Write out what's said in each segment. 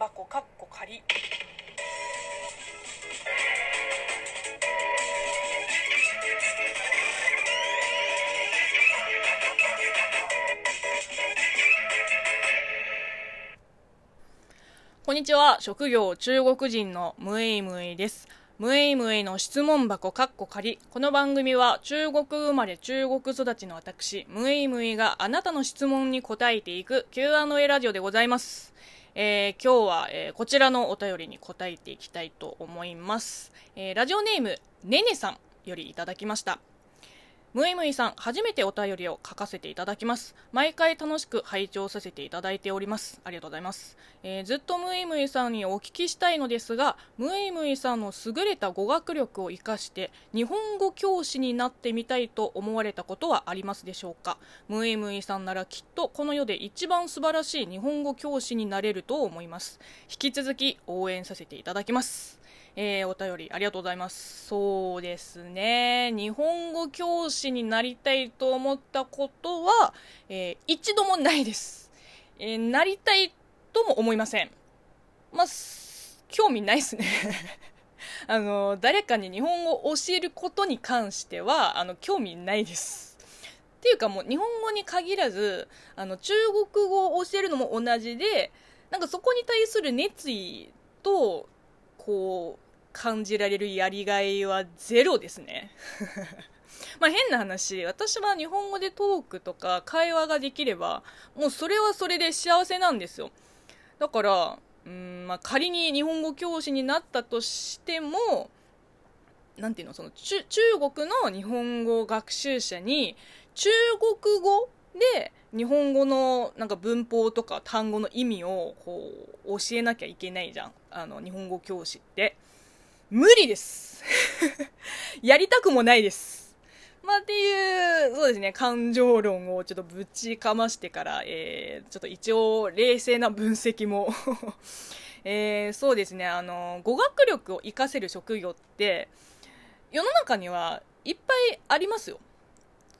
箱かっこ仮。こんにちは。職業中国人のムエイムエイです。ムエイムエイの質問箱かっこ仮。この番組は中国生まれ中国育ちの私ムエイムエイがあなたの質問に答えていく Q&A ラジオでございます。えー、今日は、えー、こちらのお便りに答えていきたいと思います、えー、ラジオネームねねさんよりいただきました。むいむいさん、初めてお便りを書かせていただきます。毎回楽しく拝聴させていただいております。ありがとうございます。えー、ずっとむいむいさんにお聞きしたいのですが、むいむいさんの優れた語学力を活かして、日本語教師になってみたいと思われたことはありますでしょうか？むいむいさんならきっとこの世で一番素晴らしい日本語教師になれると思います。引き続き応援させていただきます。えー、お便りありがとうございます。そうですね。日本語教師になりたいと思ったことは、えー、一度もないです。えー、なりたいとも思いません。まあ、興味ないですね あの、誰かに日本語を教えることに関しては、あの、興味ないです。っていうかもう日本語に限らず、あの、中国語を教えるのも同じで、なんかそこに対する熱意と、こう感じられるやりがいはゼロですね。まあ変な話私は日本語でトークとか会話ができればもうそれはそれで幸せなんですよ。だからうんまあ仮に日本語教師になったとしてもなんていうのその中国の日本語学習者に中国語で日本語のなんか文法とか単語の意味をこう教えなきゃいけないじゃん。あの日本語教師って。無理です。やりたくもないです。まあっていうそうですね。感情論をちょっとぶちかましてから、えー、ちょっと一応冷静な分析も。えー、そうですね。あの語学力を活かせる職業って世の中にはいっぱいありますよ。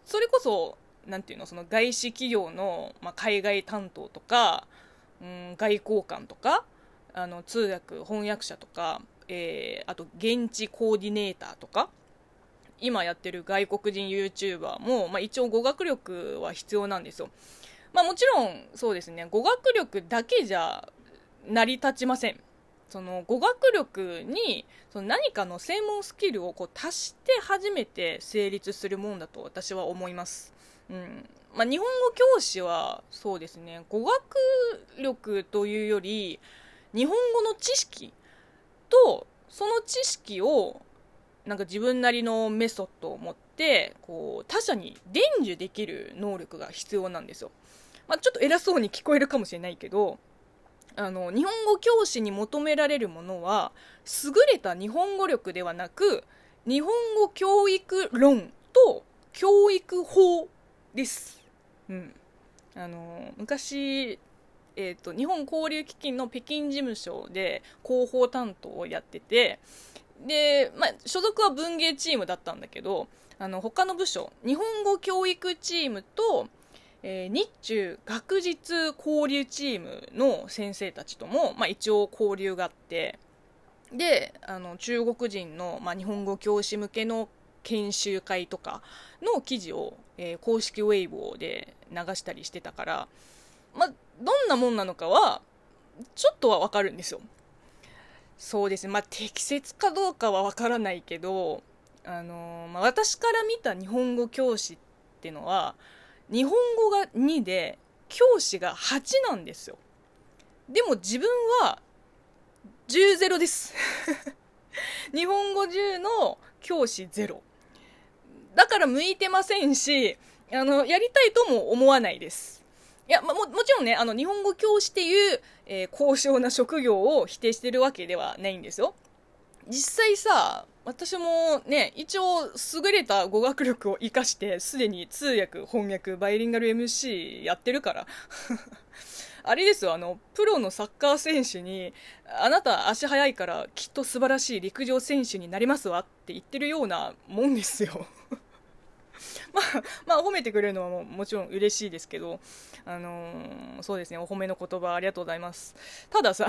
それこそなんていうのその外資企業の、まあ、海外担当とか、うん、外交官とかあの通訳翻訳者とか、えー、あと現地コーディネーターとか今やってる外国人 YouTuber も、まあ、一応語学力は必要なんですよ、まあ、もちろんそうですね語学力だけじゃ成り立ちません。その語学力にその何かの専門スキルをこう足して初めて成立するもんだと私は思います。うん。まあ、日本語教師はそうですね。語学力というより日本語の知識とその知識をなんか自分なりのメソッドを持ってこう他者に伝授できる能力が必要なんですよ、まあ、ちょっと偉そうに聞こえるかもしれないけどあの日本語教師に求められるものは優れた日本語力ではなく日本語教育論と教育法です。うん。あの、昔、えっ、ー、と、日本交流基金の北京事務所で広報担当をやってて、で、まあ、所属は文芸チームだったんだけど、あの、他の部署、日本語教育チームと、えー、日中学術交流チームの先生たちとも、まあ、一応交流があって、で、あの、中国人の、まあ、日本語教師向けの研修会とかの記事を、えー、公式ウェイボーで流したりしてたから、まあどんなもんなのかは、ちょっとはわかるんですよ。そうですね。まあ、適切かどうかはわからないけど、あのー、まあ、私から見た日本語教師ってのは、日本語が2で、教師が8なんですよ。でも自分は、10ゼロです。日本語10の教師0。だから向いてませんし、あの、やりたいとも思わないです。いや、ま、も、もちろんね、あの、日本語教師っていう、えー、高尚な職業を否定してるわけではないんですよ。実際さ、私もね、一応優れた語学力を活かして、すでに通訳、翻訳、バイリンガル MC やってるから。あれですよ、あの、プロのサッカー選手に、あなた足速いからきっと素晴らしい陸上選手になりますわって言ってるようなもんですよ。まあ、まあ、褒めてくれるのはももちろん嬉しいですけど、あのー、そうですね、お褒めの言葉ありがとうございます。たださ、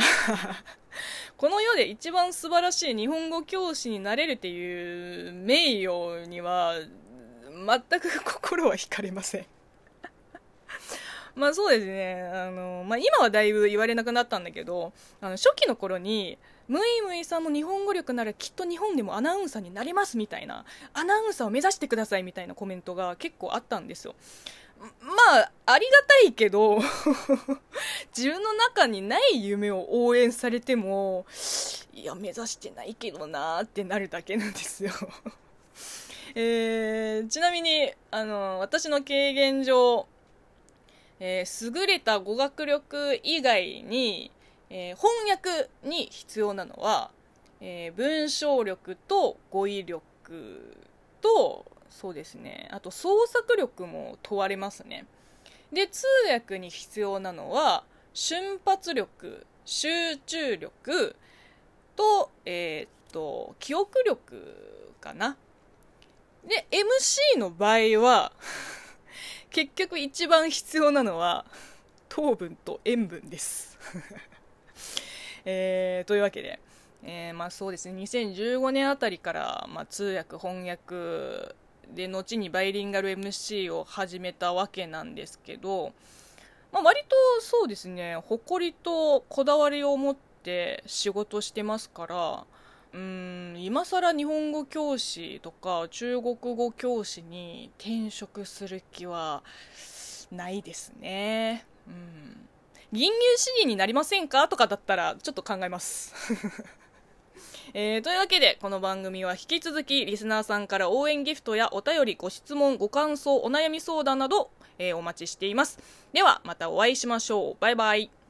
この世で一番素晴らしい日本語教師になれるっていう名誉には、全く心は惹かれません。まあそうですね。あの、まあ今はだいぶ言われなくなったんだけど、あの、初期の頃に、ムイムイさんの日本語力ならきっと日本でもアナウンサーになりますみたいな、アナウンサーを目指してくださいみたいなコメントが結構あったんですよ。まあ、ありがたいけど 自分の中にない夢を応援されても、いや、目指してないけどなーってなるだけなんですよ えー、ちなみに、あの、私の経験上、えー、優れた語学力以外に、えー、翻訳に必要なのは、えー、文章力と語彙力と、そうですね、あと創作力も問われますね。で、通訳に必要なのは、瞬発力、集中力と、えー、っと、記憶力かな。で、MC の場合は結局一番必要なのは、糖分と塩分です。えー、というわけで、えー、まあそうですね、2015年あたりから、まあ、通訳、翻訳で、後にバイリンガル MC を始めたわけなんですけど、まあ、割とそうですね、誇りとこだわりを持って仕事してますから、うん今更日本語教師とか中国語教師に転職する気はないですね。うん。銀融主義になりませんかとかだったらちょっと考えます。えー、というわけで、この番組は引き続きリスナーさんから応援ギフトやお便り、ご質問、ご感想、お悩み相談など、えー、お待ちしています。では、またお会いしましょう。バイバイ。